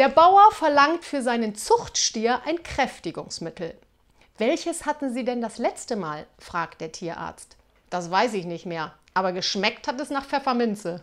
Der Bauer verlangt für seinen Zuchtstier ein Kräftigungsmittel. Welches hatten Sie denn das letzte Mal? fragt der Tierarzt. Das weiß ich nicht mehr, aber geschmeckt hat es nach Pfefferminze.